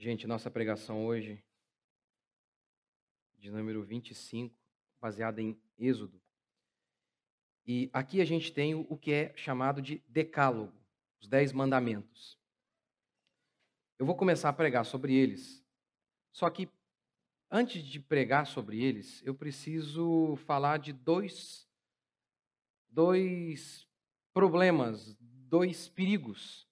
Gente, nossa pregação hoje, de número 25, baseada em Êxodo. E aqui a gente tem o que é chamado de Decálogo, os Dez Mandamentos. Eu vou começar a pregar sobre eles, só que antes de pregar sobre eles, eu preciso falar de dois, dois problemas, dois perigos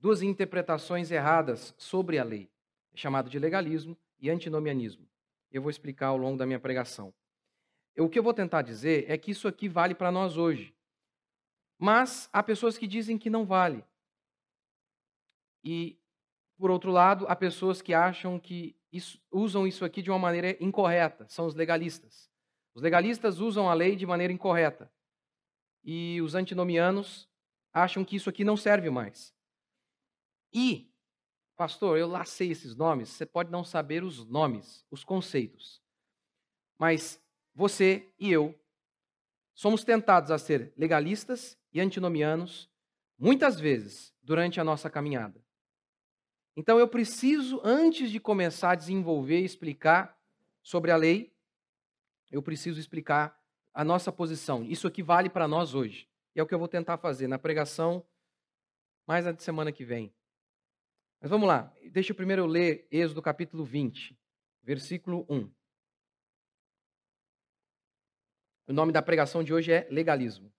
duas interpretações erradas sobre a lei, chamado de legalismo e antinomianismo. Eu vou explicar ao longo da minha pregação. O que eu vou tentar dizer é que isso aqui vale para nós hoje. Mas há pessoas que dizem que não vale. E, por outro lado, há pessoas que acham que isso, usam isso aqui de uma maneira incorreta, são os legalistas. Os legalistas usam a lei de maneira incorreta. E os antinomianos acham que isso aqui não serve mais. E, pastor, eu lacei esses nomes, você pode não saber os nomes, os conceitos. Mas você e eu somos tentados a ser legalistas e antinomianos muitas vezes durante a nossa caminhada. Então eu preciso, antes de começar a desenvolver e explicar sobre a lei, eu preciso explicar a nossa posição. Isso aqui vale para nós hoje. E é o que eu vou tentar fazer na pregação mais na semana que vem. Mas vamos lá, deixa eu primeiro ler Êxodo capítulo 20, versículo 1. O nome da pregação de hoje é legalismo.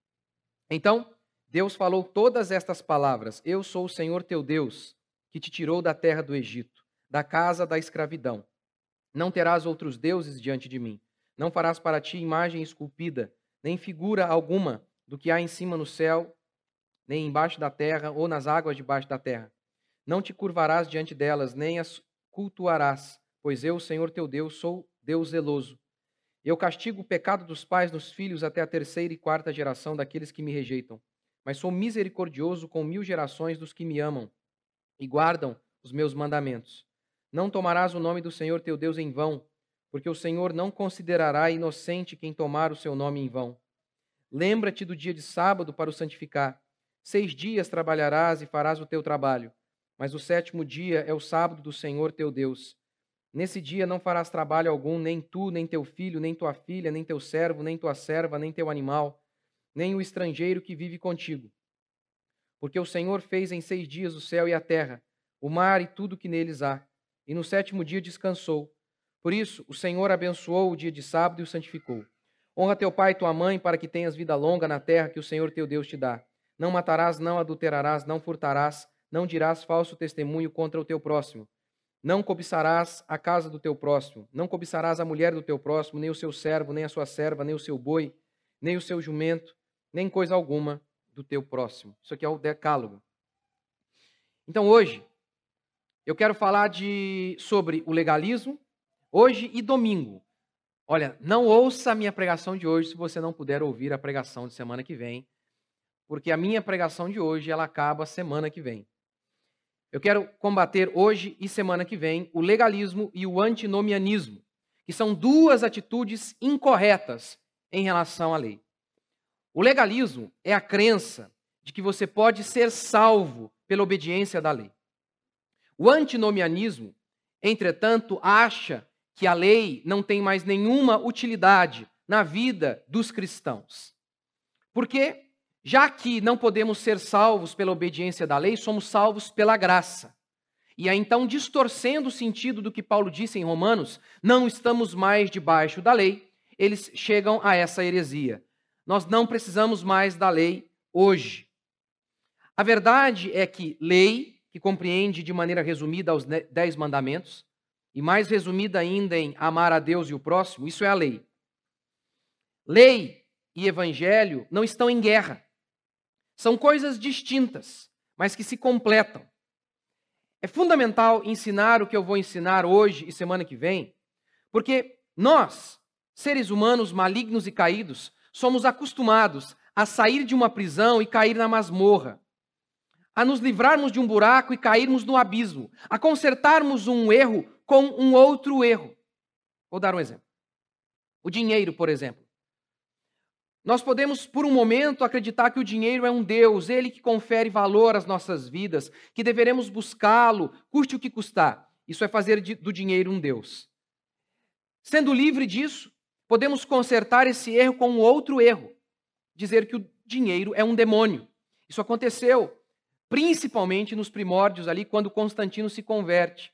Então, Deus falou todas estas palavras: Eu sou o Senhor teu Deus, que te tirou da terra do Egito, da casa da escravidão. Não terás outros deuses diante de mim. Não farás para ti imagem esculpida, nem figura alguma do que há em cima no céu, nem embaixo da terra ou nas águas debaixo da terra. Não te curvarás diante delas, nem as cultuarás, pois eu, Senhor teu Deus, sou Deus zeloso. Eu castigo o pecado dos pais nos filhos até a terceira e quarta geração daqueles que me rejeitam. Mas sou misericordioso com mil gerações dos que me amam e guardam os meus mandamentos. Não tomarás o nome do Senhor teu Deus em vão, porque o Senhor não considerará inocente quem tomar o seu nome em vão. Lembra-te do dia de sábado para o santificar. Seis dias trabalharás e farás o teu trabalho mas o sétimo dia é o sábado do Senhor teu Deus. Nesse dia não farás trabalho algum, nem tu, nem teu filho, nem tua filha, nem teu servo, nem tua serva, nem teu animal, nem o estrangeiro que vive contigo. Porque o Senhor fez em seis dias o céu e a terra, o mar e tudo que neles há, e no sétimo dia descansou. Por isso, o Senhor abençoou o dia de sábado e o santificou. Honra teu pai e tua mãe, para que tenhas vida longa na terra que o Senhor teu Deus te dá. Não matarás, não adulterarás, não furtarás, não dirás falso testemunho contra o teu próximo. Não cobiçarás a casa do teu próximo. Não cobiçarás a mulher do teu próximo, nem o seu servo, nem a sua serva, nem o seu boi, nem o seu jumento, nem coisa alguma do teu próximo. Isso aqui é o decálogo. Então hoje eu quero falar de sobre o legalismo hoje e domingo. Olha, não ouça a minha pregação de hoje se você não puder ouvir a pregação de semana que vem, porque a minha pregação de hoje ela acaba semana que vem. Eu quero combater hoje e semana que vem o legalismo e o antinomianismo, que são duas atitudes incorretas em relação à lei. O legalismo é a crença de que você pode ser salvo pela obediência da lei. O antinomianismo, entretanto, acha que a lei não tem mais nenhuma utilidade na vida dos cristãos. Porque já que não podemos ser salvos pela obediência da lei, somos salvos pela graça. E aí então, distorcendo o sentido do que Paulo disse em Romanos, não estamos mais debaixo da lei, eles chegam a essa heresia. Nós não precisamos mais da lei hoje. A verdade é que lei, que compreende de maneira resumida os dez mandamentos, e mais resumida ainda em amar a Deus e o próximo, isso é a lei. Lei e evangelho não estão em guerra. São coisas distintas, mas que se completam. É fundamental ensinar o que eu vou ensinar hoje e semana que vem, porque nós, seres humanos malignos e caídos, somos acostumados a sair de uma prisão e cair na masmorra, a nos livrarmos de um buraco e cairmos no abismo, a consertarmos um erro com um outro erro. Vou dar um exemplo. O dinheiro, por exemplo. Nós podemos, por um momento, acreditar que o dinheiro é um Deus, ele que confere valor às nossas vidas, que deveremos buscá-lo, custe o que custar. Isso é fazer do dinheiro um Deus. Sendo livre disso, podemos consertar esse erro com um outro erro: dizer que o dinheiro é um demônio. Isso aconteceu principalmente nos primórdios ali, quando Constantino se converte.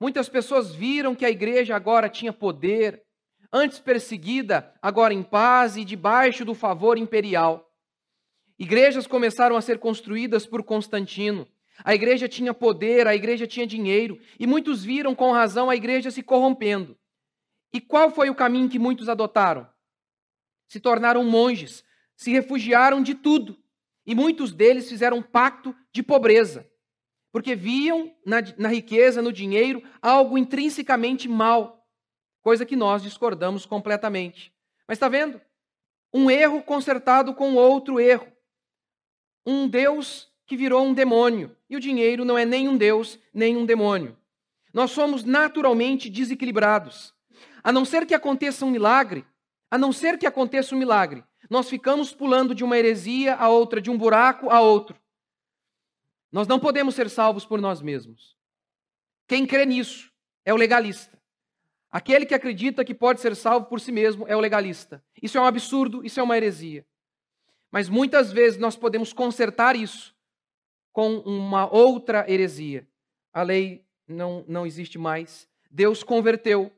Muitas pessoas viram que a igreja agora tinha poder, antes perseguida, agora em paz e debaixo do favor imperial. Igrejas começaram a ser construídas por Constantino. A igreja tinha poder, a igreja tinha dinheiro, e muitos viram com razão a igreja se corrompendo. E qual foi o caminho que muitos adotaram? Se tornaram monges, se refugiaram de tudo, e muitos deles fizeram um pacto de pobreza, porque viam na, na riqueza, no dinheiro, algo intrinsecamente mal coisa que nós discordamos completamente. Mas está vendo? Um erro consertado com outro erro. Um Deus que virou um demônio. E o dinheiro não é nem um Deus, nem um demônio. Nós somos naturalmente desequilibrados. A não ser que aconteça um milagre, a não ser que aconteça um milagre, nós ficamos pulando de uma heresia a outra, de um buraco a outro. Nós não podemos ser salvos por nós mesmos. Quem crê nisso é o legalista. Aquele que acredita que pode ser salvo por si mesmo é o legalista. Isso é um absurdo, isso é uma heresia. Mas muitas vezes nós podemos consertar isso com uma outra heresia. A lei não, não existe mais. Deus converteu.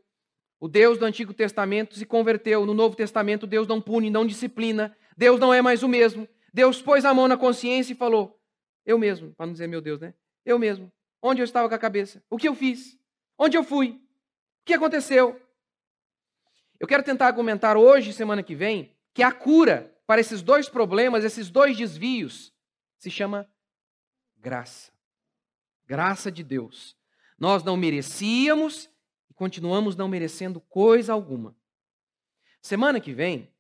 O Deus do Antigo Testamento se converteu. No Novo Testamento, Deus não pune, não disciplina. Deus não é mais o mesmo. Deus pôs a mão na consciência e falou: Eu mesmo, para não dizer meu Deus, né? Eu mesmo. Onde eu estava com a cabeça? O que eu fiz? Onde eu fui? O que aconteceu? Eu quero tentar argumentar hoje, semana que vem, que a cura para esses dois problemas, esses dois desvios, se chama graça. Graça de Deus. Nós não merecíamos e continuamos não merecendo coisa alguma. Semana que vem,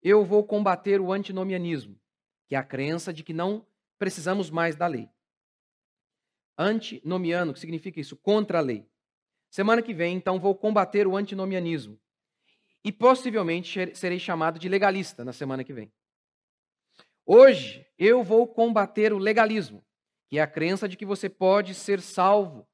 eu vou combater o antinomianismo, que é a crença de que não precisamos mais da lei. Antinomiano, que significa isso? Contra a lei. Semana que vem, então, vou combater o antinomianismo. E possivelmente serei chamado de legalista na semana que vem. Hoje, eu vou combater o legalismo, que é a crença de que você pode ser salvo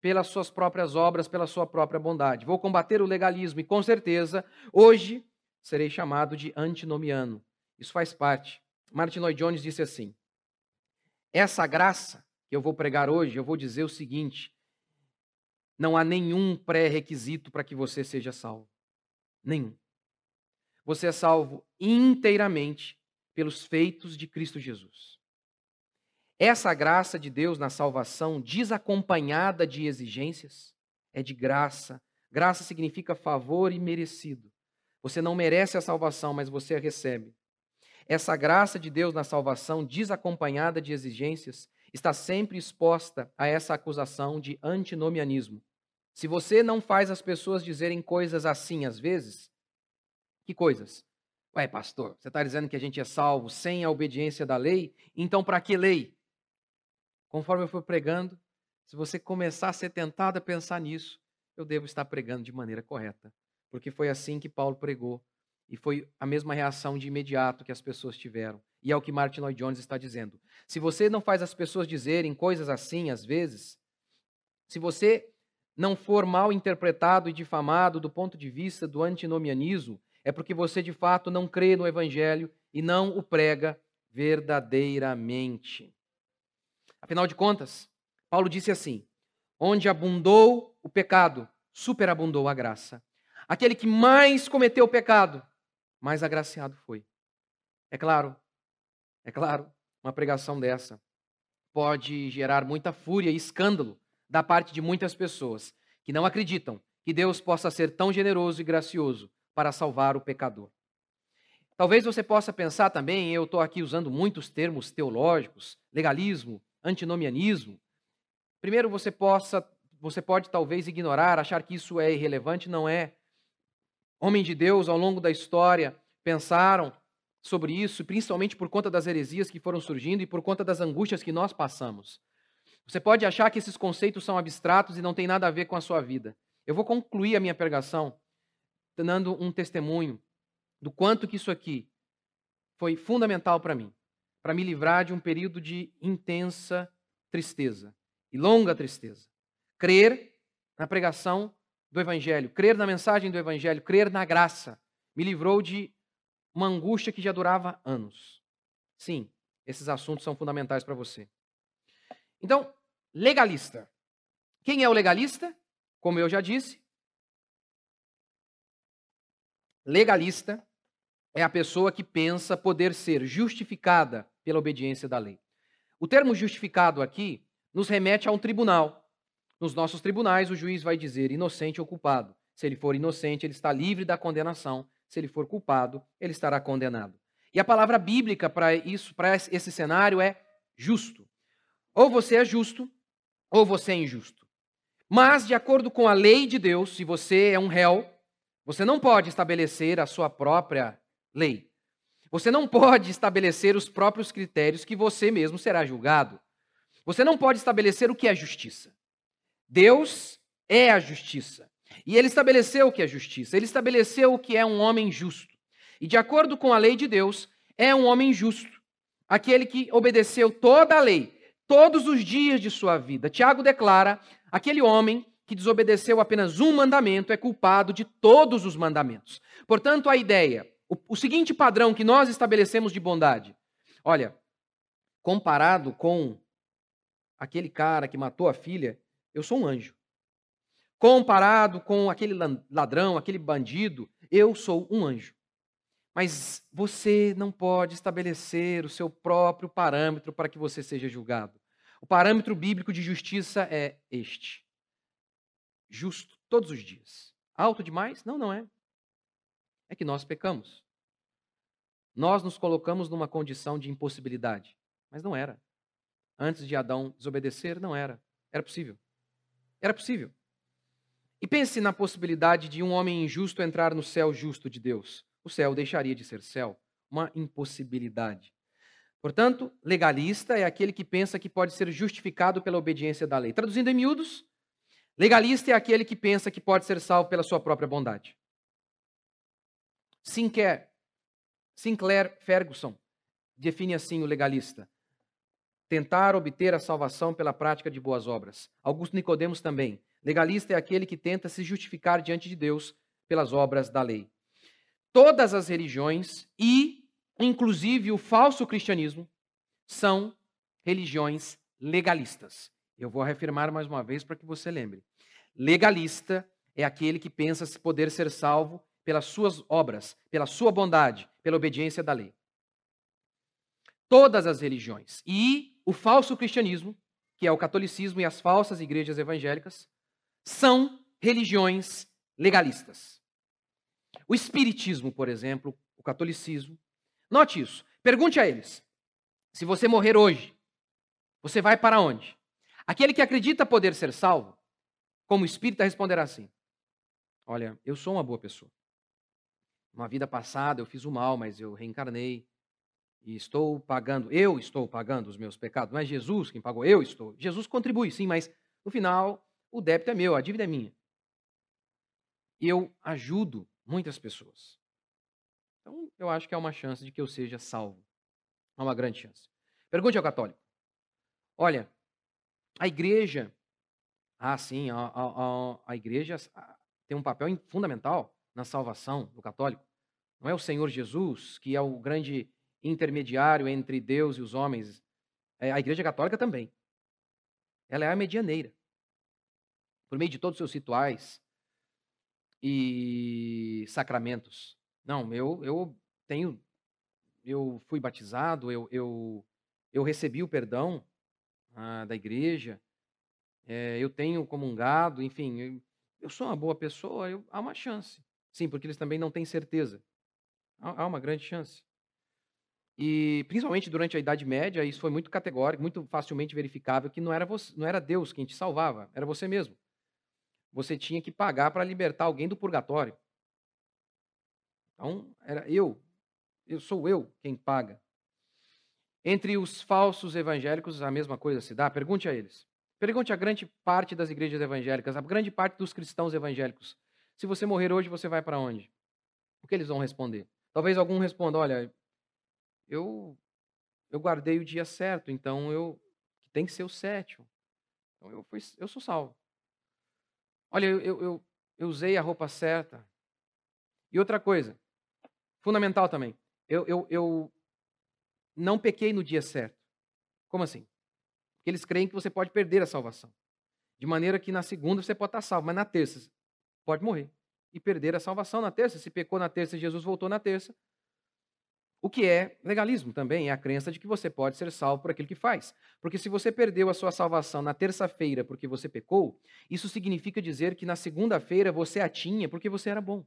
pelas suas próprias obras, pela sua própria bondade. Vou combater o legalismo e, com certeza, hoje serei chamado de antinomiano. Isso faz parte. Martin Lloyd Jones disse assim: Essa graça que eu vou pregar hoje, eu vou dizer o seguinte: não há nenhum pré-requisito para que você seja salvo. Nenhum. Você é salvo inteiramente pelos feitos de Cristo Jesus. Essa graça de Deus na salvação, desacompanhada de exigências, é de graça. Graça significa favor e merecido. Você não merece a salvação, mas você a recebe. Essa graça de Deus na salvação, desacompanhada de exigências, está sempre exposta a essa acusação de antinomianismo. Se você não faz as pessoas dizerem coisas assim às vezes, que coisas? Ué, pastor, você está dizendo que a gente é salvo sem a obediência da lei? Então, para que lei? Conforme eu for pregando, se você começar a ser tentado a pensar nisso, eu devo estar pregando de maneira correta. Porque foi assim que Paulo pregou. E foi a mesma reação de imediato que as pessoas tiveram. E é o que Martin Lloyd Jones está dizendo. Se você não faz as pessoas dizerem coisas assim, às vezes, se você não for mal interpretado e difamado do ponto de vista do antinomianismo, é porque você de fato não crê no Evangelho e não o prega verdadeiramente. Afinal de contas, Paulo disse assim: onde abundou o pecado, superabundou a graça. Aquele que mais cometeu o pecado, mais agraciado foi. É claro, é claro, uma pregação dessa pode gerar muita fúria e escândalo da parte de muitas pessoas que não acreditam que Deus possa ser tão generoso e gracioso para salvar o pecador. Talvez você possa pensar também, eu estou aqui usando muitos termos teológicos, legalismo, antinomianismo. Primeiro, você possa, você pode talvez ignorar, achar que isso é irrelevante, não é. Homens de Deus, ao longo da história, pensaram sobre isso, principalmente por conta das heresias que foram surgindo e por conta das angústias que nós passamos. Você pode achar que esses conceitos são abstratos e não têm nada a ver com a sua vida. Eu vou concluir a minha pregação dando um testemunho do quanto que isso aqui foi fundamental para mim, para me livrar de um período de intensa tristeza e longa tristeza. Crer na pregação do Evangelho, crer na mensagem do Evangelho, crer na graça, me livrou de uma angústia que já durava anos. Sim, esses assuntos são fundamentais para você. Então, legalista. Quem é o legalista? Como eu já disse, legalista é a pessoa que pensa poder ser justificada pela obediência da lei. O termo justificado aqui nos remete a um tribunal. Nos nossos tribunais, o juiz vai dizer inocente ou culpado. Se ele for inocente, ele está livre da condenação. Se ele for culpado, ele estará condenado. E a palavra bíblica para isso, para esse cenário é justo. Ou você é justo, ou você é injusto. Mas, de acordo com a lei de Deus, se você é um réu, você não pode estabelecer a sua própria lei. Você não pode estabelecer os próprios critérios que você mesmo será julgado. Você não pode estabelecer o que é justiça. Deus é a justiça. E ele estabeleceu o que é justiça. Ele estabeleceu o que é um homem justo. E de acordo com a lei de Deus, é um homem justo. Aquele que obedeceu toda a lei, todos os dias de sua vida. Tiago declara: aquele homem que desobedeceu apenas um mandamento é culpado de todos os mandamentos. Portanto, a ideia, o, o seguinte padrão que nós estabelecemos de bondade. Olha, comparado com aquele cara que matou a filha, eu sou um anjo. Comparado com aquele ladrão, aquele bandido, eu sou um anjo. Mas você não pode estabelecer o seu próprio parâmetro para que você seja julgado. O parâmetro bíblico de justiça é este: justo todos os dias. Alto demais? Não, não é. É que nós pecamos. Nós nos colocamos numa condição de impossibilidade, mas não era. Antes de Adão desobedecer, não era. Era possível. Era possível. E pense na possibilidade de um homem injusto entrar no céu justo de Deus o céu deixaria de ser céu. Uma impossibilidade. Portanto, legalista é aquele que pensa que pode ser justificado pela obediência da lei. Traduzindo em miúdos, legalista é aquele que pensa que pode ser salvo pela sua própria bondade. Sinclair, Sinclair Ferguson define assim o legalista: tentar obter a salvação pela prática de boas obras. Augusto Nicodemos também. Legalista é aquele que tenta se justificar diante de Deus pelas obras da lei todas as religiões e, inclusive, o falso cristianismo são religiões legalistas. Eu vou reafirmar mais uma vez para que você lembre. Legalista é aquele que pensa se poder ser salvo pelas suas obras, pela sua bondade, pela obediência da lei. Todas as religiões e o falso cristianismo, que é o catolicismo e as falsas igrejas evangélicas, são religiões legalistas. O Espiritismo, por exemplo, o catolicismo. Note isso. Pergunte a eles: se você morrer hoje, você vai para onde? Aquele que acredita poder ser salvo, como espírita, responderá assim: Olha, eu sou uma boa pessoa. Uma vida passada eu fiz o mal, mas eu reencarnei e estou pagando, eu estou pagando os meus pecados. Não é Jesus quem pagou, eu estou. Jesus contribui, sim, mas no final o débito é meu, a dívida é minha. Eu ajudo muitas pessoas. Então, eu acho que há uma chance de que eu seja salvo. Há uma grande chance. Pergunte ao católico. Olha, a igreja. Ah, sim, a, a, a igreja tem um papel fundamental na salvação do católico. Não é o Senhor Jesus, que é o grande intermediário entre Deus e os homens. É a igreja católica também. Ela é a medianeira. Por meio de todos os seus rituais, e sacramentos. Não, eu, eu tenho, eu fui batizado, eu, eu, eu recebi o perdão ah, da igreja, é, eu tenho comungado, enfim, eu, eu, sou uma boa pessoa, eu, há uma chance. Sim, porque eles também não têm certeza. Há, há uma grande chance. E principalmente durante a Idade Média, isso foi muito categórico, muito facilmente verificável que não era, você, não era Deus quem te salvava, era você mesmo você tinha que pagar para libertar alguém do purgatório. Então, era eu, eu sou eu quem paga. Entre os falsos evangélicos, a mesma coisa se dá. Pergunte a eles. Pergunte a grande parte das igrejas evangélicas, a grande parte dos cristãos evangélicos. Se você morrer hoje, você vai para onde? O que eles vão responder? Talvez algum responda: olha, eu eu guardei o dia certo, então eu tem que ser o sétimo. Então eu, fui, eu sou salvo. Olha, eu, eu, eu usei a roupa certa. E outra coisa, fundamental também, eu, eu, eu não pequei no dia certo. Como assim? Porque eles creem que você pode perder a salvação. De maneira que na segunda você pode estar salvo, mas na terça pode morrer e perder a salvação na terça. Se pecou na terça, Jesus voltou na terça, o que é legalismo também, é a crença de que você pode ser salvo por aquilo que faz. Porque se você perdeu a sua salvação na terça-feira porque você pecou, isso significa dizer que na segunda-feira você a tinha porque você era bom.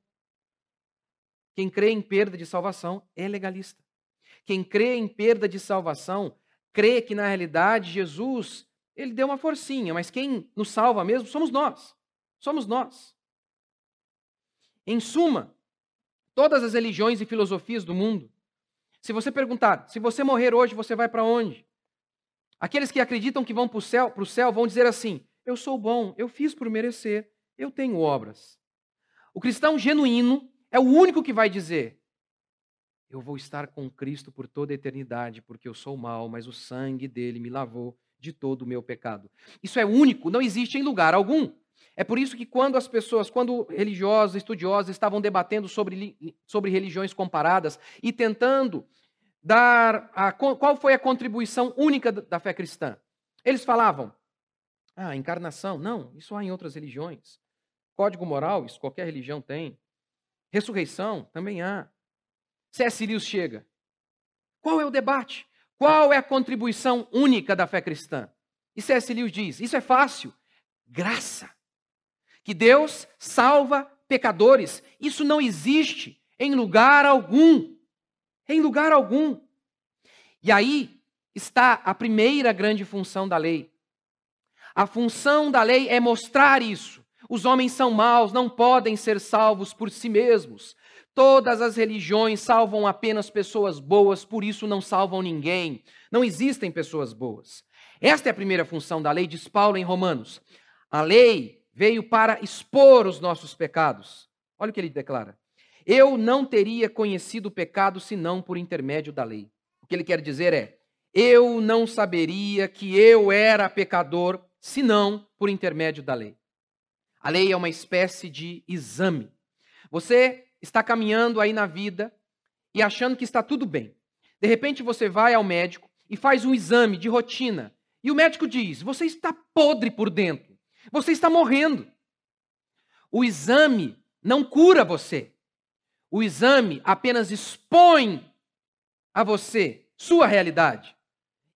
Quem crê em perda de salvação é legalista. Quem crê em perda de salvação crê que na realidade Jesus, ele deu uma forcinha, mas quem nos salva mesmo somos nós. Somos nós. Em suma, todas as religiões e filosofias do mundo se você perguntar, se você morrer hoje, você vai para onde? Aqueles que acreditam que vão para o céu, céu vão dizer assim: Eu sou bom, eu fiz por merecer, eu tenho obras. O cristão genuíno é o único que vai dizer: Eu vou estar com Cristo por toda a eternidade, porque eu sou mal, mas o sangue dele me lavou de todo o meu pecado. Isso é único, não existe em lugar algum. É por isso que quando as pessoas, quando religiosos, estudiosos estavam debatendo sobre, sobre religiões comparadas e tentando dar a, qual foi a contribuição única da fé cristã, eles falavam: ah, encarnação, não, isso há em outras religiões. Código moral, isso qualquer religião tem. Ressurreição, também há. C.S. Lewis chega. Qual é o debate? Qual é a contribuição única da fé cristã? E C.S. Lewis diz: isso é fácil. Graça que Deus salva pecadores. Isso não existe em lugar algum. Em lugar algum. E aí está a primeira grande função da lei. A função da lei é mostrar isso. Os homens são maus, não podem ser salvos por si mesmos. Todas as religiões salvam apenas pessoas boas, por isso não salvam ninguém. Não existem pessoas boas. Esta é a primeira função da lei, diz Paulo em Romanos. A lei veio para expor os nossos pecados. Olha o que ele declara. Eu não teria conhecido o pecado senão por intermédio da lei. O que ele quer dizer é: eu não saberia que eu era pecador senão por intermédio da lei. A lei é uma espécie de exame. Você está caminhando aí na vida e achando que está tudo bem. De repente você vai ao médico e faz um exame de rotina. E o médico diz: Você está podre por dentro. Você está morrendo. O exame não cura você. O exame apenas expõe a você sua realidade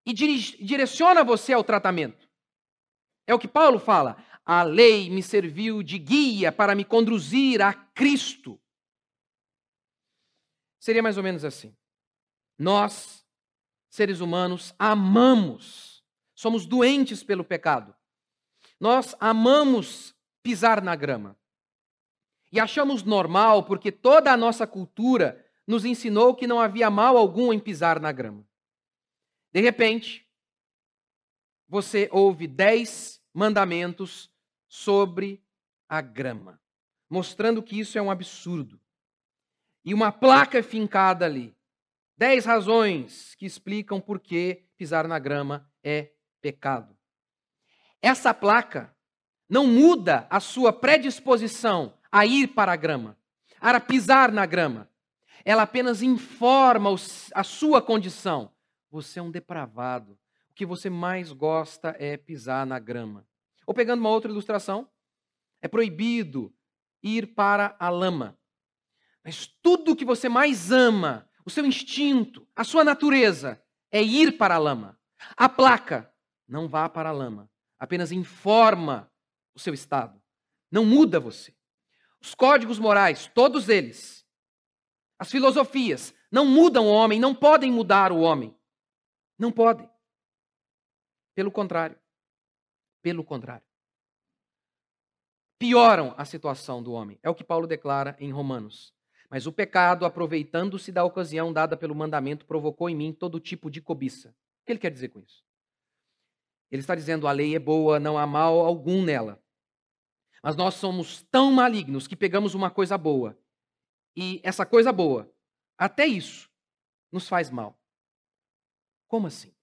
e direciona você ao tratamento. É o que Paulo fala. A lei me serviu de guia para me conduzir a Cristo. Seria mais ou menos assim. Nós, seres humanos, amamos, somos doentes pelo pecado. Nós amamos pisar na grama. E achamos normal porque toda a nossa cultura nos ensinou que não havia mal algum em pisar na grama. De repente, você ouve dez mandamentos sobre a grama, mostrando que isso é um absurdo. E uma placa fincada ali. Dez razões que explicam por que pisar na grama é pecado. Essa placa não muda a sua predisposição a ir para a grama, a pisar na grama. Ela apenas informa a sua condição. Você é um depravado. O que você mais gosta é pisar na grama. Ou pegando uma outra ilustração, é proibido ir para a lama. Mas tudo que você mais ama, o seu instinto, a sua natureza, é ir para a lama. A placa, não vá para a lama apenas informa o seu estado, não muda você. Os códigos morais, todos eles, as filosofias, não mudam o homem, não podem mudar o homem. Não podem. Pelo contrário. Pelo contrário. Pioram a situação do homem. É o que Paulo declara em Romanos. Mas o pecado, aproveitando-se da ocasião dada pelo mandamento, provocou em mim todo tipo de cobiça. O que ele quer dizer com isso? Ele está dizendo a lei é boa, não há mal algum nela. Mas nós somos tão malignos que pegamos uma coisa boa e essa coisa boa, até isso, nos faz mal. Como assim?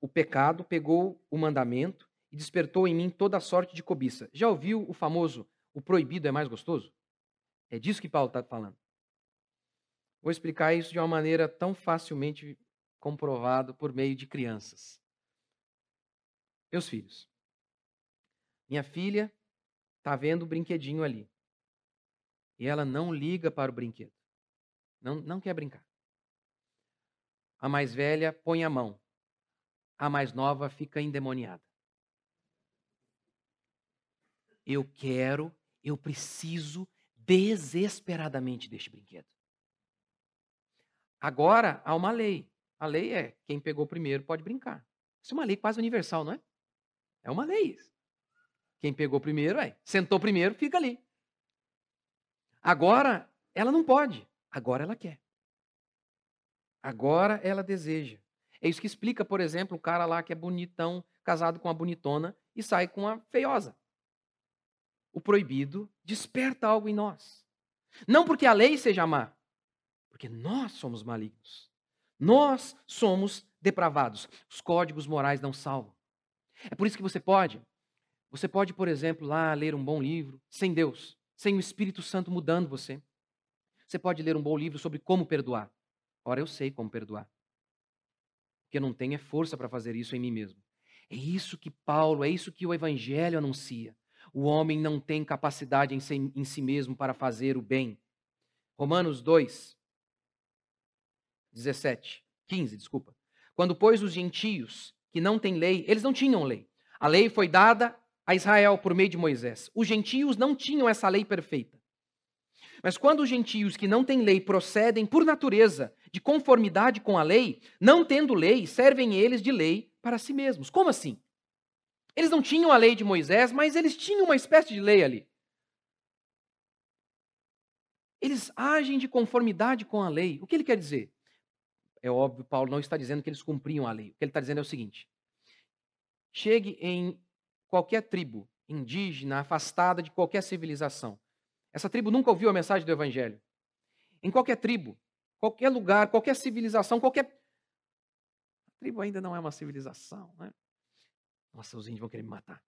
o pecado pegou o mandamento e despertou em mim toda sorte de cobiça. Já ouviu o famoso o proibido é mais gostoso? É disso que Paulo está falando. Vou explicar isso de uma maneira tão facilmente comprovada por meio de crianças. Meus filhos. Minha filha está vendo o brinquedinho ali. E ela não liga para o brinquedo. Não, não quer brincar. A mais velha põe a mão. A mais nova fica endemoniada. Eu quero, eu preciso desesperadamente deste brinquedo. Agora há uma lei. A lei é quem pegou primeiro pode brincar. Isso é uma lei quase universal, não é? É uma lei. Quem pegou primeiro, é, sentou primeiro, fica ali. Agora ela não pode, agora ela quer. Agora ela deseja. É isso que explica, por exemplo, um cara lá que é bonitão, casado com uma bonitona e sai com uma feiosa. O proibido desperta algo em nós. Não porque a lei seja má, porque nós somos malignos. Nós somos depravados. Os códigos morais não salvam. É por isso que você pode, você pode, por exemplo, lá ler um bom livro sem Deus, sem o Espírito Santo mudando você. Você pode ler um bom livro sobre como perdoar. Ora, eu sei como perdoar. O que eu não tenho é força para fazer isso em mim mesmo. É isso que Paulo, é isso que o Evangelho anuncia. O homem não tem capacidade em si, em si mesmo para fazer o bem. Romanos 2, 17, 15, desculpa. Quando, pois, os gentios que não têm lei, eles não tinham lei. A lei foi dada a Israel por meio de Moisés. Os gentios não tinham essa lei perfeita. Mas quando os gentios que não têm lei procedem por natureza de conformidade com a lei, não tendo lei, servem eles de lei para si mesmos. Como assim? Eles não tinham a lei de Moisés, mas eles tinham uma espécie de lei ali. Eles agem de conformidade com a lei. O que ele quer dizer? É óbvio, Paulo não está dizendo que eles cumpriam a lei. O que ele está dizendo é o seguinte: chegue em qualquer tribo indígena, afastada de qualquer civilização. Essa tribo nunca ouviu a mensagem do Evangelho. Em qualquer tribo, qualquer lugar, qualquer civilização, qualquer. A tribo ainda não é uma civilização, né? Nossa, os índios vão querer me matar.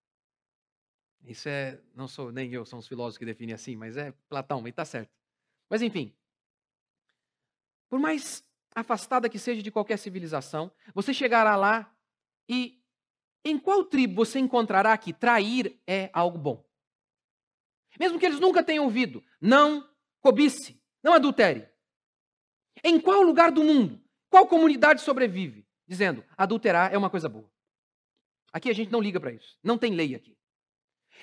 Isso é. Não sou nem eu, são os filósofos que definem assim, mas é Platão, e está certo. Mas enfim. Por mais afastada que seja de qualquer civilização, você chegará lá e em qual tribo você encontrará que trair é algo bom? Mesmo que eles nunca tenham ouvido, não cobice, não adultere. Em qual lugar do mundo, qual comunidade sobrevive dizendo adulterar é uma coisa boa? Aqui a gente não liga para isso, não tem lei aqui.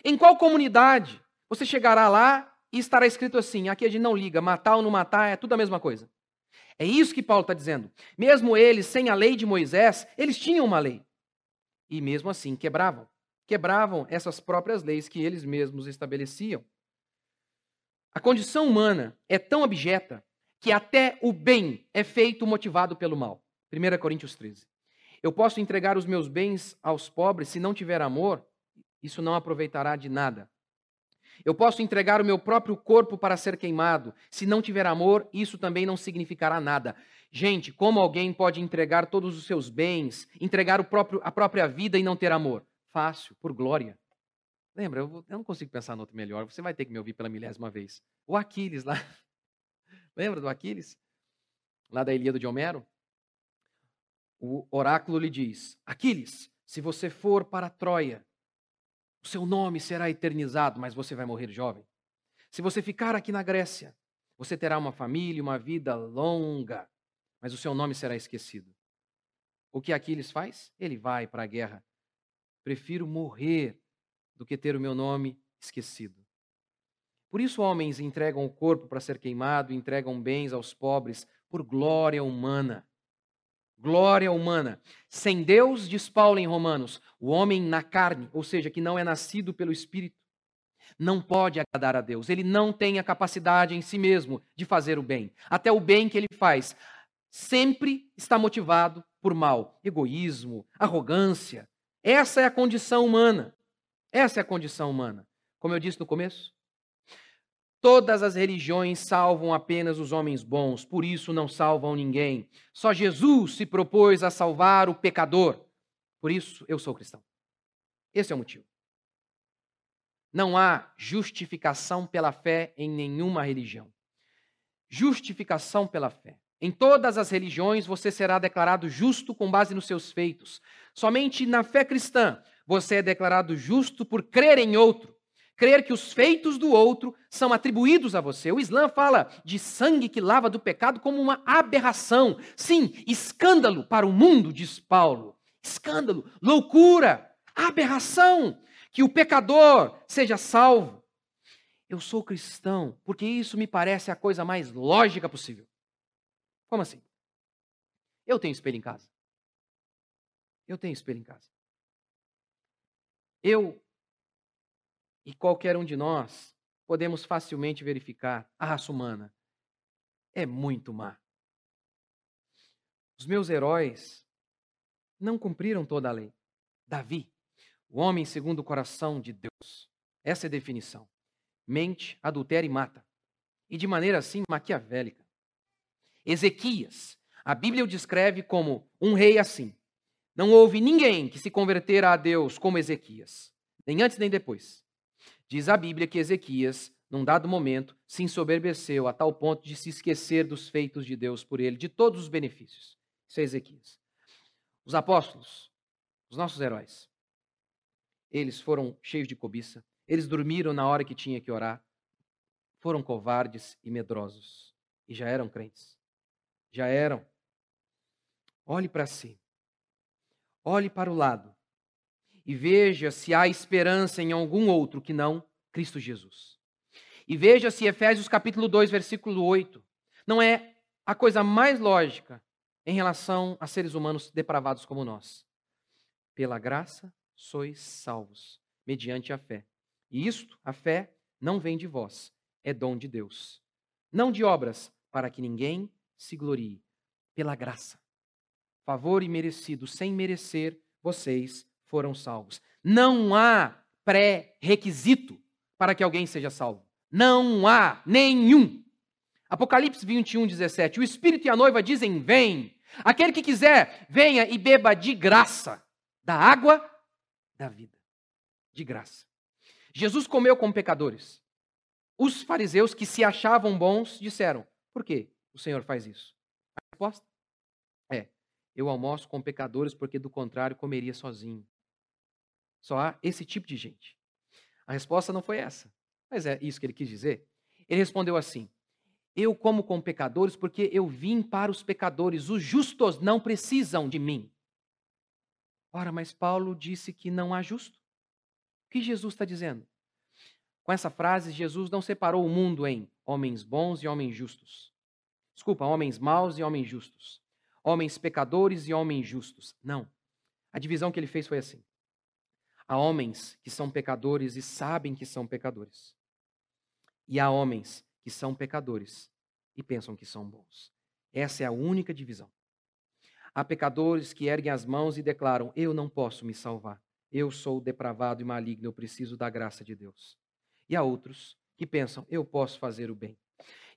Em qual comunidade você chegará lá e estará escrito assim: aqui a gente não liga, matar ou não matar é tudo a mesma coisa. É isso que Paulo está dizendo. Mesmo eles, sem a lei de Moisés, eles tinham uma lei e mesmo assim quebravam. Quebravam essas próprias leis que eles mesmos estabeleciam. A condição humana é tão abjeta que até o bem é feito motivado pelo mal. 1 Coríntios 13. Eu posso entregar os meus bens aos pobres, se não tiver amor, isso não aproveitará de nada. Eu posso entregar o meu próprio corpo para ser queimado, se não tiver amor, isso também não significará nada. Gente, como alguém pode entregar todos os seus bens, entregar próprio, a própria vida e não ter amor? Fácil, por glória. Lembra, eu, eu não consigo pensar no outro melhor, você vai ter que me ouvir pela milésima vez. O Aquiles lá. Lembra do Aquiles? Lá da Ilíada de Homero? O oráculo lhe diz: Aquiles, se você for para Troia, o seu nome será eternizado, mas você vai morrer jovem. Se você ficar aqui na Grécia, você terá uma família, uma vida longa mas o seu nome será esquecido. O que Aquiles faz? Ele vai para a guerra. Prefiro morrer do que ter o meu nome esquecido. Por isso, homens entregam o corpo para ser queimado, entregam bens aos pobres por glória humana. Glória humana. Sem Deus, diz Paulo em Romanos, o homem na carne, ou seja, que não é nascido pelo Espírito, não pode agradar a Deus. Ele não tem a capacidade em si mesmo de fazer o bem. Até o bem que ele faz sempre está motivado por mal, egoísmo, arrogância. Essa é a condição humana. Essa é a condição humana. Como eu disse no começo, Todas as religiões salvam apenas os homens bons, por isso não salvam ninguém. Só Jesus se propôs a salvar o pecador. Por isso eu sou cristão. Esse é o motivo. Não há justificação pela fé em nenhuma religião. Justificação pela fé. Em todas as religiões você será declarado justo com base nos seus feitos. Somente na fé cristã você é declarado justo por crer em outro crer que os feitos do outro são atribuídos a você. O Islã fala de sangue que lava do pecado como uma aberração. Sim, escândalo para o mundo, diz Paulo. Escândalo, loucura, aberração que o pecador seja salvo. Eu sou cristão porque isso me parece a coisa mais lógica possível. Como assim? Eu tenho espelho em casa. Eu tenho espelho em casa. Eu e qualquer um de nós podemos facilmente verificar a raça humana é muito má. Os meus heróis não cumpriram toda a lei. Davi, o homem segundo o coração de Deus. Essa é a definição. Mente, adultera e mata. E de maneira assim maquiavélica. Ezequias, a Bíblia o descreve como um rei assim. Não houve ninguém que se convertera a Deus como Ezequias, nem antes nem depois. Diz a Bíblia que Ezequias, num dado momento, se ensoberbeceu a tal ponto de se esquecer dos feitos de Deus por ele, de todos os benefícios. Isso é Ezequias. Os apóstolos, os nossos heróis, eles foram cheios de cobiça, eles dormiram na hora que tinha que orar, foram covardes e medrosos, e já eram crentes. Já eram. Olhe para si. Olhe para o lado e veja se há esperança em algum outro que não Cristo Jesus. E veja se Efésios capítulo 2, versículo 8, não é a coisa mais lógica em relação a seres humanos depravados como nós. Pela graça sois salvos, mediante a fé. E isto, a fé, não vem de vós, é dom de Deus. Não de obras, para que ninguém se glorie. Pela graça. Favor imerecido, sem merecer, vocês foram salvos. Não há pré-requisito para que alguém seja salvo. Não há nenhum. Apocalipse 21, 17. O Espírito e a noiva dizem: Vem. Aquele que quiser, venha e beba de graça da água da vida. De graça. Jesus comeu com pecadores. Os fariseus que se achavam bons disseram: Por que o Senhor faz isso? A resposta é: Eu almoço com pecadores porque do contrário comeria sozinho. Só há esse tipo de gente. A resposta não foi essa. Mas é isso que ele quis dizer. Ele respondeu assim: Eu como com pecadores porque eu vim para os pecadores. Os justos não precisam de mim. Ora, mas Paulo disse que não há justo. O que Jesus está dizendo? Com essa frase, Jesus não separou o mundo em homens bons e homens justos. Desculpa, homens maus e homens justos. Homens pecadores e homens justos. Não. A divisão que ele fez foi assim. Há homens que são pecadores e sabem que são pecadores. E há homens que são pecadores e pensam que são bons. Essa é a única divisão. Há pecadores que erguem as mãos e declaram: Eu não posso me salvar. Eu sou depravado e maligno, eu preciso da graça de Deus. E há outros que pensam: Eu posso fazer o bem.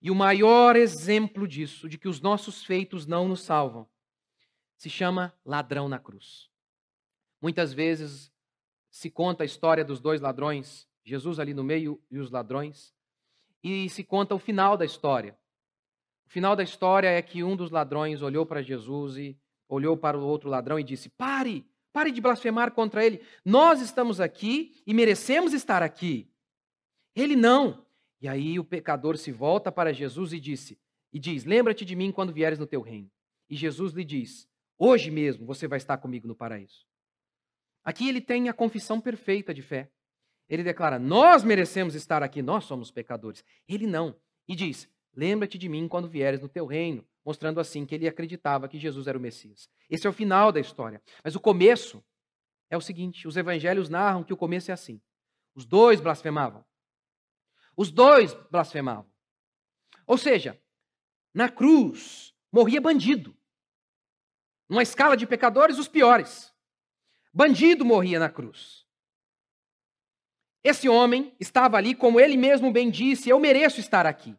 E o maior exemplo disso, de que os nossos feitos não nos salvam, se chama ladrão na cruz. Muitas vezes se conta a história dos dois ladrões, Jesus ali no meio e os ladrões, e se conta o final da história. O final da história é que um dos ladrões olhou para Jesus e olhou para o outro ladrão e disse: Pare, pare de blasfemar contra ele. Nós estamos aqui e merecemos estar aqui. Ele não. E aí o pecador se volta para Jesus e disse: e diz: Lembra-te de mim quando vieres no teu reino. E Jesus lhe diz: Hoje mesmo você vai estar comigo no paraíso. Aqui ele tem a confissão perfeita de fé. Ele declara: Nós merecemos estar aqui, nós somos pecadores. Ele não. E diz: Lembra-te de mim quando vieres no teu reino, mostrando assim que ele acreditava que Jesus era o Messias. Esse é o final da história. Mas o começo é o seguinte: os evangelhos narram que o começo é assim. Os dois blasfemavam. Os dois blasfemavam. Ou seja, na cruz morria bandido. Numa escala de pecadores, os piores. Bandido morria na cruz. esse homem estava ali, como ele mesmo bem disse, eu mereço estar aqui.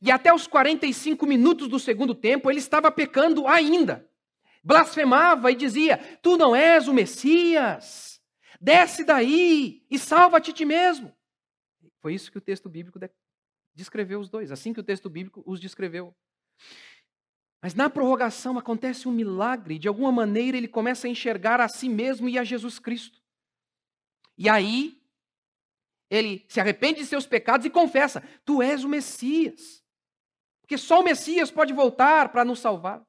E até os 45 minutos do segundo tempo, ele estava pecando ainda. Blasfemava e dizia: Tu não és o Messias, desce daí e salva-te ti mesmo. Foi isso que o texto bíblico descreveu os dois, assim que o texto bíblico os descreveu. Mas na prorrogação acontece um milagre, de alguma maneira ele começa a enxergar a si mesmo e a Jesus Cristo. E aí ele se arrepende de seus pecados e confessa: Tu és o Messias. Porque só o Messias pode voltar para nos salvar.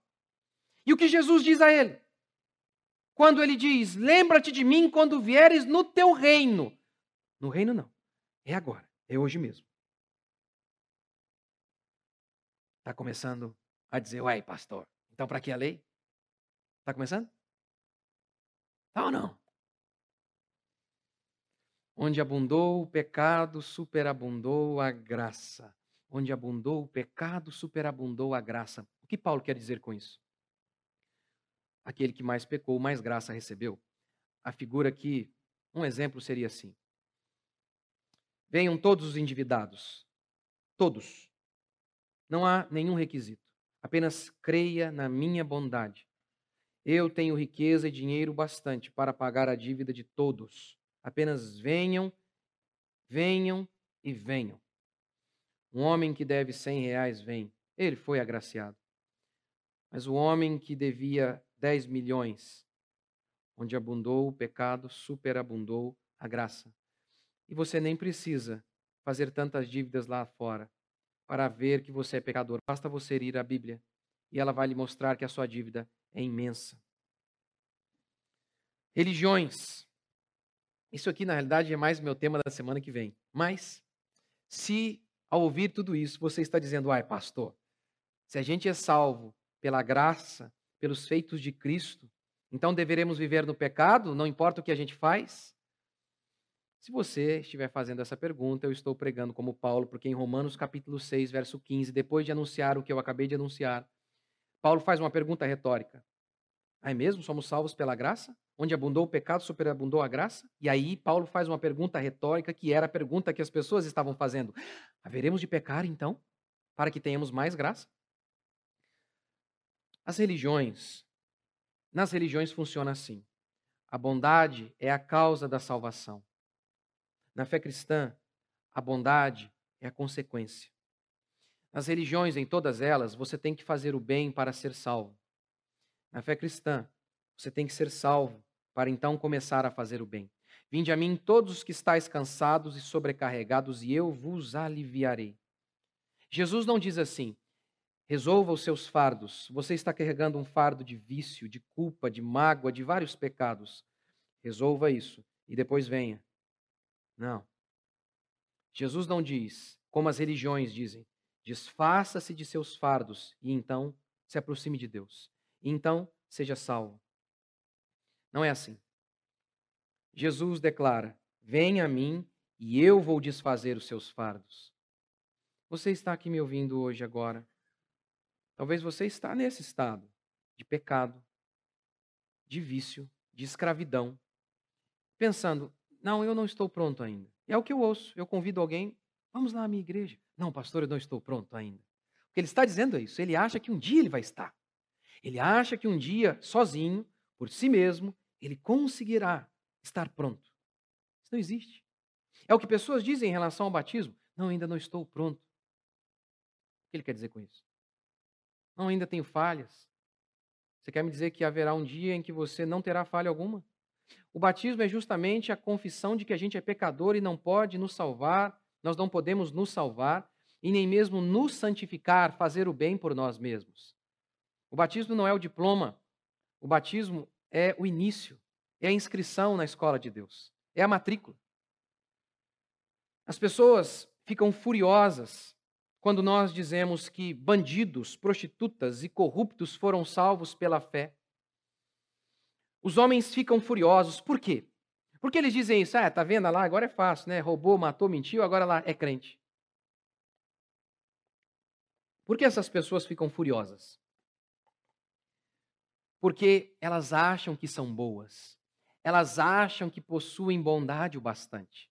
E o que Jesus diz a ele? Quando ele diz: Lembra-te de mim quando vieres no teu reino. No reino não. É agora. É hoje mesmo. Está começando a dizer: Ué, pastor, então para que a lei? Está começando? Tá ou não? Onde abundou o pecado, superabundou a graça. Onde abundou o pecado, superabundou a graça. O que Paulo quer dizer com isso? Aquele que mais pecou, mais graça recebeu. A figura aqui, um exemplo seria assim: Venham todos os endividados, todos. Não há nenhum requisito. Apenas creia na minha bondade. Eu tenho riqueza e dinheiro bastante para pagar a dívida de todos. Apenas venham, venham e venham. Um homem que deve cem reais vem. Ele foi agraciado. Mas o homem que devia dez milhões, onde abundou o pecado, superabundou a graça. E você nem precisa fazer tantas dívidas lá fora para ver que você é pecador. Basta você ir à Bíblia e ela vai lhe mostrar que a sua dívida é imensa. Religiões isso aqui, na realidade, é mais meu tema da semana que vem. Mas, se ao ouvir tudo isso, você está dizendo, ai, pastor, se a gente é salvo pela graça, pelos feitos de Cristo, então deveremos viver no pecado, não importa o que a gente faz? Se você estiver fazendo essa pergunta, eu estou pregando como Paulo, porque em Romanos capítulo 6, verso 15, depois de anunciar o que eu acabei de anunciar, Paulo faz uma pergunta retórica. Ah, é mesmo? Somos salvos pela graça? Onde abundou o pecado, superabundou a graça? E aí Paulo faz uma pergunta retórica que era a pergunta que as pessoas estavam fazendo. Haveremos de pecar então, para que tenhamos mais graça? As religiões, nas religiões funciona assim. A bondade é a causa da salvação. Na fé cristã, a bondade é a consequência. Nas religiões, em todas elas, você tem que fazer o bem para ser salvo. Na fé cristã, você tem que ser salvo para então começar a fazer o bem. Vinde a mim todos os que estáis cansados e sobrecarregados, e eu vos aliviarei. Jesus não diz assim: resolva os seus fardos. Você está carregando um fardo de vício, de culpa, de mágoa, de vários pecados. Resolva isso e depois venha. Não. Jesus não diz, como as religiões dizem, desfaça-se de seus fardos e então se aproxime de Deus então seja salvo. Não é assim. Jesus declara: Venha a mim e eu vou desfazer os seus fardos. Você está aqui me ouvindo hoje, agora. Talvez você está nesse estado de pecado, de vício, de escravidão, pensando: não, eu não estou pronto ainda. E é o que eu ouço. Eu convido alguém, vamos lá à minha igreja. Não, pastor, eu não estou pronto ainda. O que ele está dizendo é isso. Ele acha que um dia ele vai estar. Ele acha que um dia, sozinho, por si mesmo, ele conseguirá estar pronto. Isso não existe. É o que pessoas dizem em relação ao batismo. Não, ainda não estou pronto. O que ele quer dizer com isso? Não, ainda tenho falhas. Você quer me dizer que haverá um dia em que você não terá falha alguma? O batismo é justamente a confissão de que a gente é pecador e não pode nos salvar, nós não podemos nos salvar e nem mesmo nos santificar, fazer o bem por nós mesmos. O batismo não é o diploma, o batismo é o início, é a inscrição na escola de Deus, é a matrícula. As pessoas ficam furiosas quando nós dizemos que bandidos, prostitutas e corruptos foram salvos pela fé. Os homens ficam furiosos, por quê? Porque eles dizem isso, ah, tá vendo lá, agora é fácil, né? Roubou, matou, mentiu, agora lá é crente. Por que essas pessoas ficam furiosas? porque elas acham que são boas, elas acham que possuem bondade o bastante.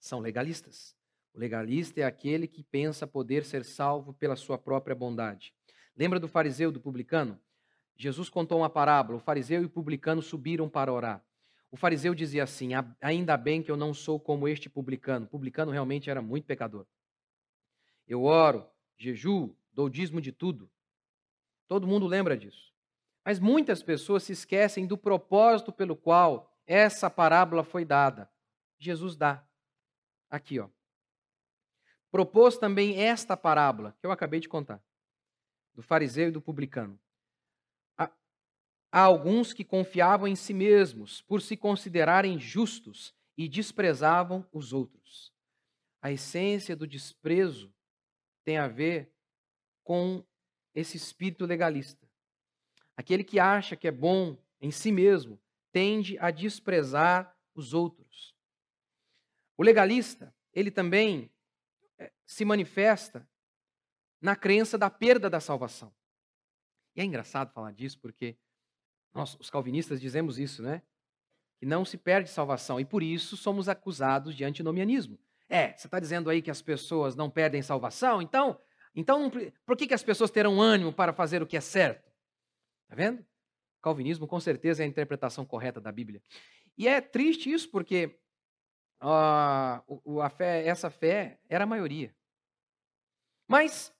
são legalistas. O legalista é aquele que pensa poder ser salvo pela sua própria bondade. Lembra do fariseu, do publicano? Jesus contou uma parábola. O fariseu e o publicano subiram para orar. O fariseu dizia assim: Ainda bem que eu não sou como este publicano. O publicano realmente era muito pecador. Eu oro, jejuo, dou dízimo de tudo. Todo mundo lembra disso. Mas muitas pessoas se esquecem do propósito pelo qual essa parábola foi dada. Jesus dá. Aqui, ó. Propôs também esta parábola que eu acabei de contar, do fariseu e do publicano. Há alguns que confiavam em si mesmos por se considerarem justos e desprezavam os outros. A essência do desprezo tem a ver com esse espírito legalista. Aquele que acha que é bom em si mesmo tende a desprezar os outros. O legalista, ele também eh, se manifesta na crença da perda da salvação. E é engraçado falar disso porque nós, os calvinistas, dizemos isso, né? Que não se perde salvação e por isso somos acusados de antinomianismo. É, você está dizendo aí que as pessoas não perdem salvação? Então, então por que, que as pessoas terão ânimo para fazer o que é certo? Está vendo? Calvinismo, com certeza, é a interpretação correta da Bíblia. E é triste isso, porque uh, a fé, essa fé era a maioria. Mas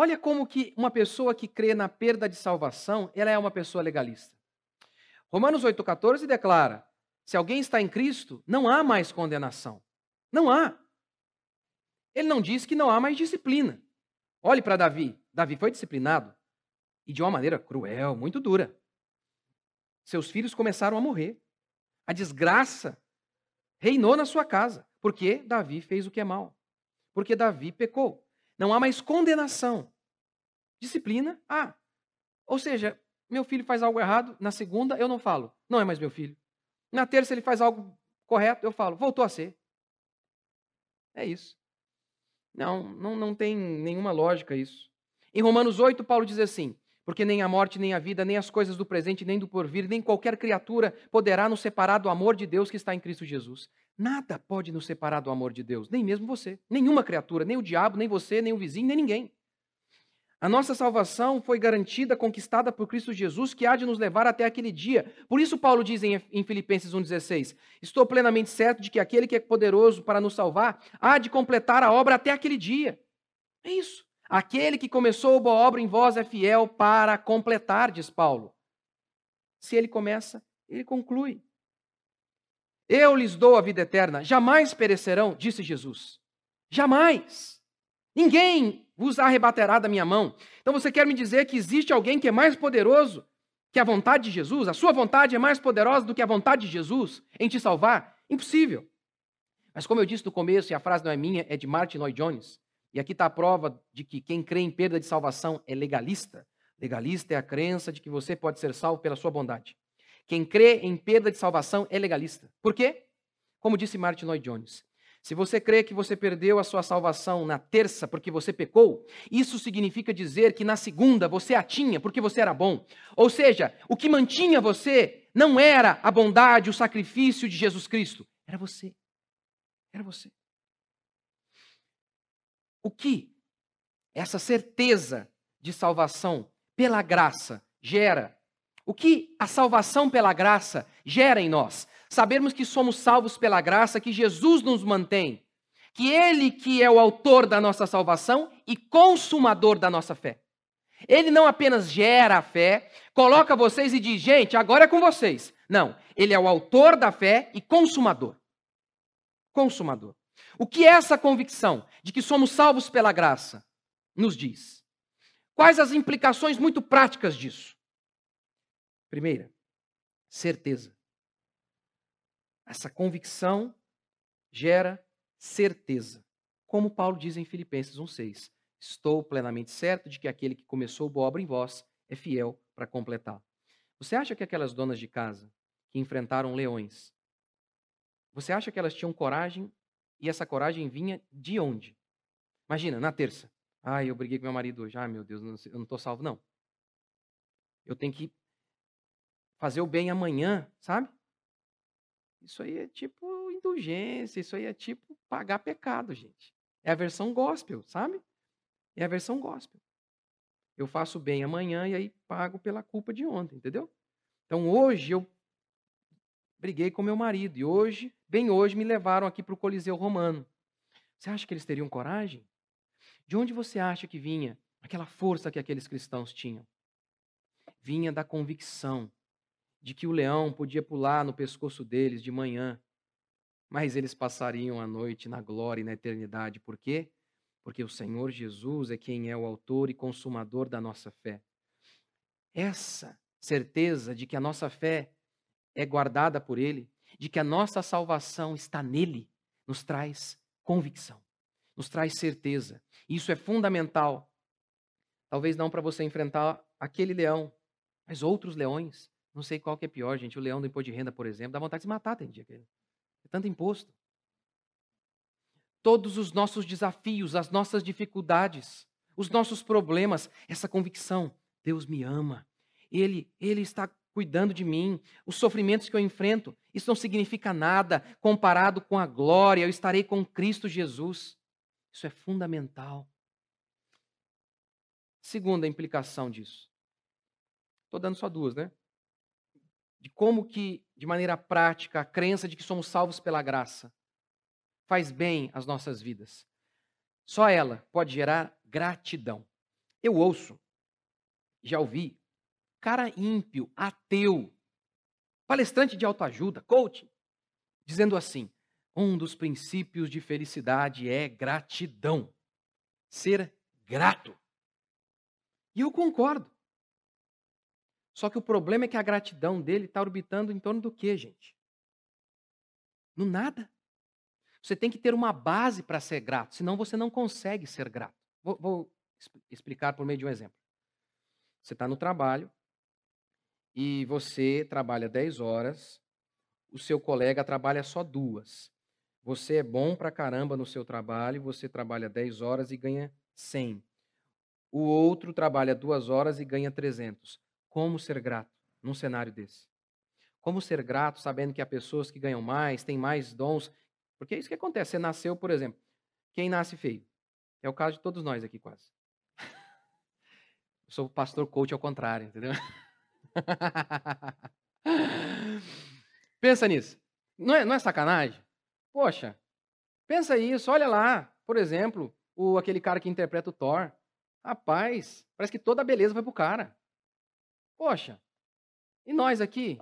Olha como que uma pessoa que crê na perda de salvação, ela é uma pessoa legalista. Romanos 8,14 declara: se alguém está em Cristo, não há mais condenação. Não há. Ele não diz que não há mais disciplina. Olhe para Davi. Davi foi disciplinado e de uma maneira cruel, muito dura. Seus filhos começaram a morrer. A desgraça reinou na sua casa, porque Davi fez o que é mal. Porque Davi pecou. Não há mais condenação. Disciplina, ah. Ou seja, meu filho faz algo errado, na segunda eu não falo, não é mais meu filho. Na terça ele faz algo correto, eu falo, voltou a ser. É isso. Não, não, não tem nenhuma lógica isso. Em Romanos 8, Paulo diz assim: Porque nem a morte, nem a vida, nem as coisas do presente, nem do porvir, nem qualquer criatura poderá nos separar do amor de Deus que está em Cristo Jesus. Nada pode nos separar do amor de Deus, nem mesmo você. Nenhuma criatura, nem o diabo, nem você, nem o vizinho, nem ninguém. A nossa salvação foi garantida, conquistada por Cristo Jesus, que há de nos levar até aquele dia. Por isso, Paulo diz em, Filipenses 1,16: Estou plenamente certo de que aquele que é poderoso para nos salvar há de completar a obra até aquele dia. É isso. Aquele que começou a boa obra em vós é fiel para completar, diz Paulo. Se ele começa, ele conclui. Eu lhes dou a vida eterna, jamais perecerão, disse Jesus. Jamais. Ninguém vos arrebaterá da minha mão. Então você quer me dizer que existe alguém que é mais poderoso que a vontade de Jesus? A sua vontade é mais poderosa do que a vontade de Jesus em te salvar? Impossível. Mas como eu disse no começo, e a frase não é minha, é de Martin Lloyd Jones, e aqui está a prova de que quem crê em perda de salvação é legalista. Legalista é a crença de que você pode ser salvo pela sua bondade. Quem crê em perda de salvação é legalista. Por quê? Como disse Martin Lloyd Jones, se você crê que você perdeu a sua salvação na terça porque você pecou, isso significa dizer que na segunda você a tinha porque você era bom. Ou seja, o que mantinha você não era a bondade, o sacrifício de Jesus Cristo, era você. Era você. O que essa certeza de salvação pela graça gera o que a salvação pela graça gera em nós? Sabermos que somos salvos pela graça, que Jesus nos mantém, que Ele que é o autor da nossa salvação e consumador da nossa fé. Ele não apenas gera a fé, coloca vocês e diz, gente, agora é com vocês. Não, Ele é o autor da fé e consumador. Consumador. O que é essa convicção de que somos salvos pela graça? Nos diz. Quais as implicações muito práticas disso? Primeira, certeza. Essa convicção gera certeza. Como Paulo diz em Filipenses 1,6: Estou plenamente certo de que aquele que começou boa obra em vós é fiel para completar. Você acha que aquelas donas de casa que enfrentaram leões, você acha que elas tinham coragem e essa coragem vinha de onde? Imagina, na terça. Ai, eu briguei com meu marido hoje. Ai, meu Deus, eu não estou salvo, não. Eu tenho que fazer o bem amanhã, sabe? Isso aí é tipo indulgência, isso aí é tipo pagar pecado, gente. É a versão gospel, sabe? É a versão gospel. Eu faço bem amanhã e aí pago pela culpa de ontem, entendeu? Então hoje eu briguei com meu marido e hoje, bem hoje, me levaram aqui para o Coliseu Romano. Você acha que eles teriam coragem? De onde você acha que vinha aquela força que aqueles cristãos tinham? Vinha da convicção de que o leão podia pular no pescoço deles de manhã, mas eles passariam a noite na glória e na eternidade. Por quê? Porque o Senhor Jesus é quem é o autor e consumador da nossa fé. Essa certeza de que a nossa fé é guardada por Ele, de que a nossa salvação está nele, nos traz convicção, nos traz certeza. Isso é fundamental. Talvez não para você enfrentar aquele leão, mas outros leões. Não sei qual que é pior, gente. O leão do imposto de renda, por exemplo, dá vontade de se matar, tem dia aquele. É tanto imposto. Todos os nossos desafios, as nossas dificuldades, os nossos problemas, essa convicção, Deus me ama. Ele, ele está cuidando de mim. Os sofrimentos que eu enfrento, isso não significa nada comparado com a glória. Eu estarei com Cristo Jesus. Isso é fundamental. Segunda implicação disso. Estou dando só duas, né? De como que, de maneira prática, a crença de que somos salvos pela graça faz bem às nossas vidas. Só ela pode gerar gratidão. Eu ouço, já ouvi, cara ímpio, ateu, palestrante de autoajuda, coach, dizendo assim: um dos princípios de felicidade é gratidão. Ser grato. E eu concordo. Só que o problema é que a gratidão dele está orbitando em torno do quê, gente? No nada. Você tem que ter uma base para ser grato, senão você não consegue ser grato. Vou, vou explicar por meio de um exemplo. Você está no trabalho e você trabalha 10 horas, o seu colega trabalha só duas. Você é bom pra caramba no seu trabalho, você trabalha 10 horas e ganha 100. O outro trabalha duas horas e ganha 300. Como ser grato num cenário desse? Como ser grato sabendo que há pessoas que ganham mais, têm mais dons? Porque é isso que acontece. Você nasceu, por exemplo, quem nasce feio? É o caso de todos nós aqui quase. Eu sou pastor coach ao contrário, entendeu? Pensa nisso. Não é, não é sacanagem? Poxa, pensa isso, olha lá, por exemplo, o, aquele cara que interpreta o Thor. Rapaz, parece que toda a beleza vai pro cara. Poxa, e nós aqui?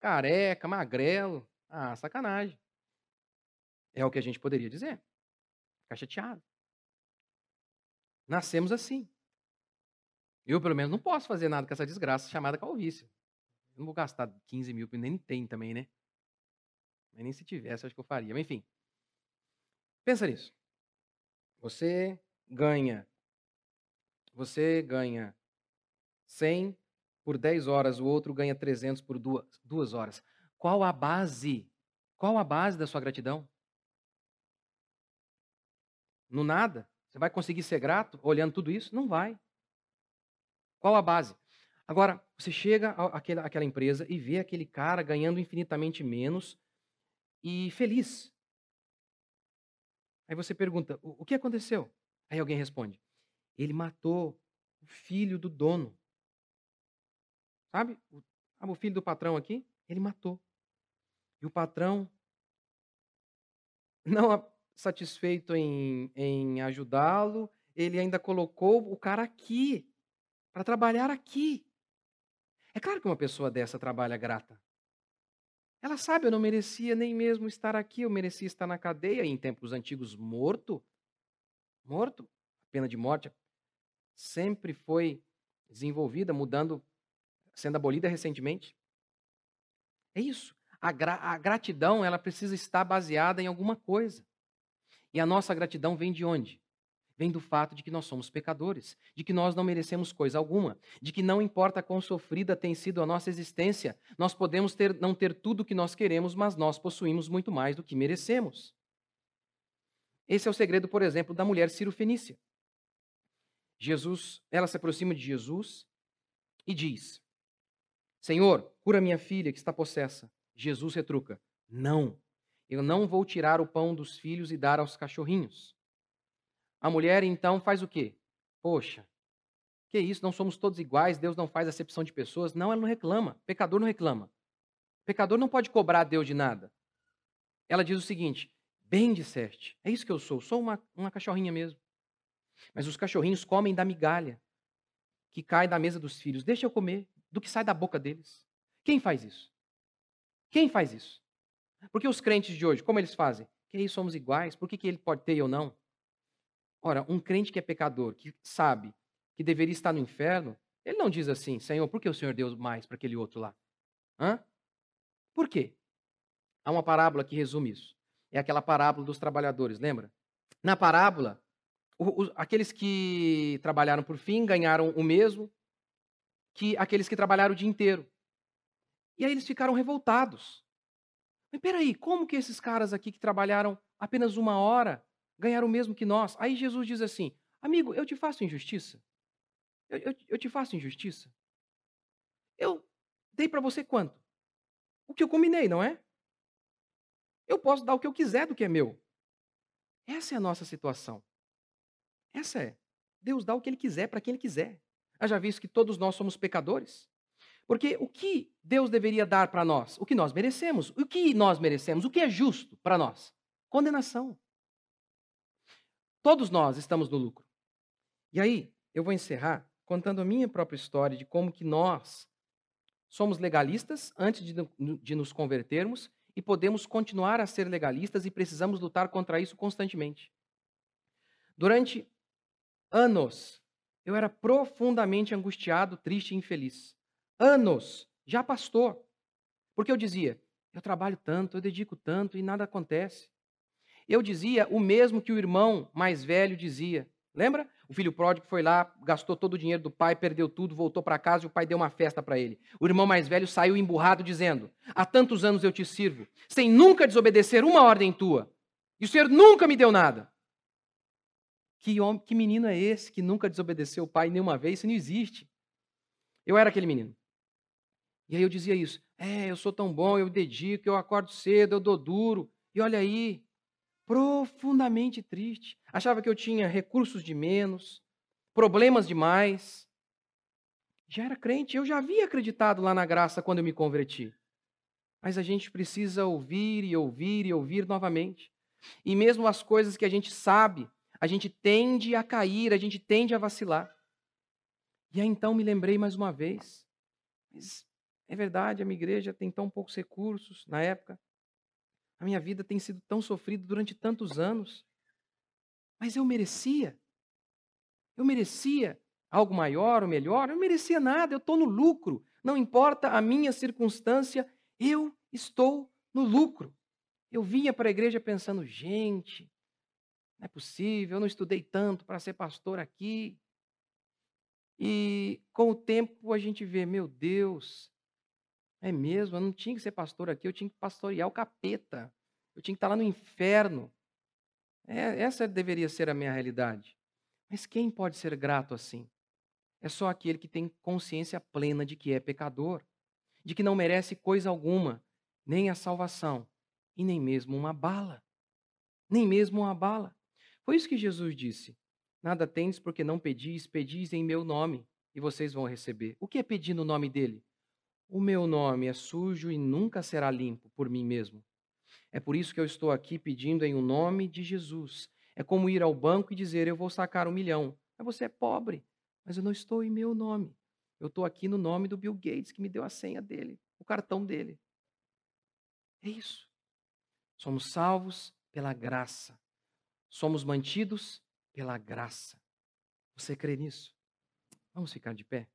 Careca, magrelo. Ah, sacanagem. É o que a gente poderia dizer. Ficar chateado. Nascemos assim. Eu, pelo menos, não posso fazer nada com essa desgraça chamada calvície. Eu não vou gastar 15 mil, nem tem também, né? Mas nem se tivesse, acho que eu faria. Mas, enfim. Pensa nisso. Você ganha. Você ganha 100 por 10 horas, o outro ganha 300 por duas, duas horas. Qual a base? Qual a base da sua gratidão? No nada? Você vai conseguir ser grato olhando tudo isso? Não vai. Qual a base? Agora, você chega àquela, àquela empresa e vê aquele cara ganhando infinitamente menos e feliz. Aí você pergunta: o, o que aconteceu? Aí alguém responde: ele matou o filho do dono. Sabe? O, o filho do patrão aqui, ele matou. E o patrão, não satisfeito em, em ajudá-lo, ele ainda colocou o cara aqui para trabalhar aqui. É claro que uma pessoa dessa trabalha grata. Ela sabe, eu não merecia nem mesmo estar aqui, eu merecia estar na cadeia, em tempos antigos, morto. Morto, a pena de morte sempre foi desenvolvida, mudando, sendo abolida recentemente. É isso. A, gra a gratidão, ela precisa estar baseada em alguma coisa. E a nossa gratidão vem de onde? vem do fato de que nós somos pecadores, de que nós não merecemos coisa alguma, de que não importa quão sofrida tem sido a nossa existência, nós podemos ter, não ter tudo o que nós queremos, mas nós possuímos muito mais do que merecemos. Esse é o segredo, por exemplo, da mulher Ciro-Fenícia. Jesus, ela se aproxima de Jesus e diz: Senhor, cura minha filha que está possessa. Jesus retruca: Não, Eu não vou tirar o pão dos filhos e dar aos cachorrinhos. A mulher então faz o quê? Poxa, que isso? Não somos todos iguais, Deus não faz acepção de pessoas. Não, ela não reclama. Pecador não reclama. Pecador não pode cobrar a Deus de nada. Ela diz o seguinte: Bem disseste, é isso que eu sou, sou uma, uma cachorrinha mesmo. Mas os cachorrinhos comem da migalha que cai da mesa dos filhos. Deixa eu comer do que sai da boca deles. Quem faz isso? Quem faz isso? Porque os crentes de hoje, como eles fazem? Que aí somos iguais, por que, que ele pode ter e eu não? Ora, um crente que é pecador, que sabe que deveria estar no inferno, ele não diz assim, Senhor, por que o Senhor deu mais para aquele outro lá? Hã? Por quê? Há uma parábola que resume isso. É aquela parábola dos trabalhadores, lembra? Na parábola, o, o, aqueles que trabalharam por fim ganharam o mesmo que aqueles que trabalharam o dia inteiro. E aí eles ficaram revoltados. Mas peraí, como que esses caras aqui que trabalharam apenas uma hora ganharam o mesmo que nós? Aí Jesus diz assim: Amigo, eu te faço injustiça? Eu, eu, eu te faço injustiça? Eu dei para você quanto? o que eu combinei, não é? Eu posso dar o que eu quiser do que é meu. Essa é a nossa situação. Essa é. Deus dá o que Ele quiser para quem Ele quiser. Já visto que todos nós somos pecadores? Porque o que Deus deveria dar para nós? O que nós merecemos. O que nós merecemos? O que é justo para nós? Condenação. Todos nós estamos no lucro. E aí, eu vou encerrar contando a minha própria história de como que nós Somos legalistas antes de, de nos convertermos e podemos continuar a ser legalistas e precisamos lutar contra isso constantemente. Durante anos, eu era profundamente angustiado, triste e infeliz. Anos, já pastor. Porque eu dizia, eu trabalho tanto, eu dedico tanto e nada acontece. Eu dizia o mesmo que o irmão mais velho dizia. Lembra? O filho pródigo foi lá, gastou todo o dinheiro do pai, perdeu tudo, voltou para casa e o pai deu uma festa para ele. O irmão mais velho saiu emburrado, dizendo: Há tantos anos eu te sirvo, sem nunca desobedecer uma ordem tua, e o Senhor nunca me deu nada. Que, homem, que menino é esse que nunca desobedeceu o pai nenhuma vez? Isso não existe. Eu era aquele menino. E aí eu dizia isso: É, eu sou tão bom, eu dedico, eu acordo cedo, eu dou duro. E olha aí, profundamente triste. Achava que eu tinha recursos de menos, problemas demais. Já era crente, eu já havia acreditado lá na graça quando eu me converti. Mas a gente precisa ouvir e ouvir e ouvir novamente. E mesmo as coisas que a gente sabe, a gente tende a cair, a gente tende a vacilar. E aí então me lembrei mais uma vez. Mas é verdade, a minha igreja tem tão poucos recursos na época. A minha vida tem sido tão sofrida durante tantos anos. Mas eu merecia. Eu merecia algo maior ou melhor? Eu não merecia nada, eu estou no lucro. Não importa a minha circunstância, eu estou no lucro. Eu vinha para a igreja pensando, gente, não é possível, eu não estudei tanto para ser pastor aqui. E com o tempo a gente vê, meu Deus, é mesmo, eu não tinha que ser pastor aqui, eu tinha que pastorear o capeta. Eu tinha que estar lá no inferno. É, essa deveria ser a minha realidade. Mas quem pode ser grato assim? É só aquele que tem consciência plena de que é pecador, de que não merece coisa alguma, nem a salvação, e nem mesmo uma bala. Nem mesmo uma bala. Foi isso que Jesus disse. Nada tendes porque não pedis, pedis em meu nome, e vocês vão receber. O que é pedir no nome dele? O meu nome é sujo e nunca será limpo por mim mesmo. É por isso que eu estou aqui pedindo em o um nome de Jesus. É como ir ao banco e dizer: Eu vou sacar um milhão. Mas você é pobre, mas eu não estou em meu nome. Eu estou aqui no nome do Bill Gates, que me deu a senha dele, o cartão dele. É isso. Somos salvos pela graça. Somos mantidos pela graça. Você crê nisso? Vamos ficar de pé?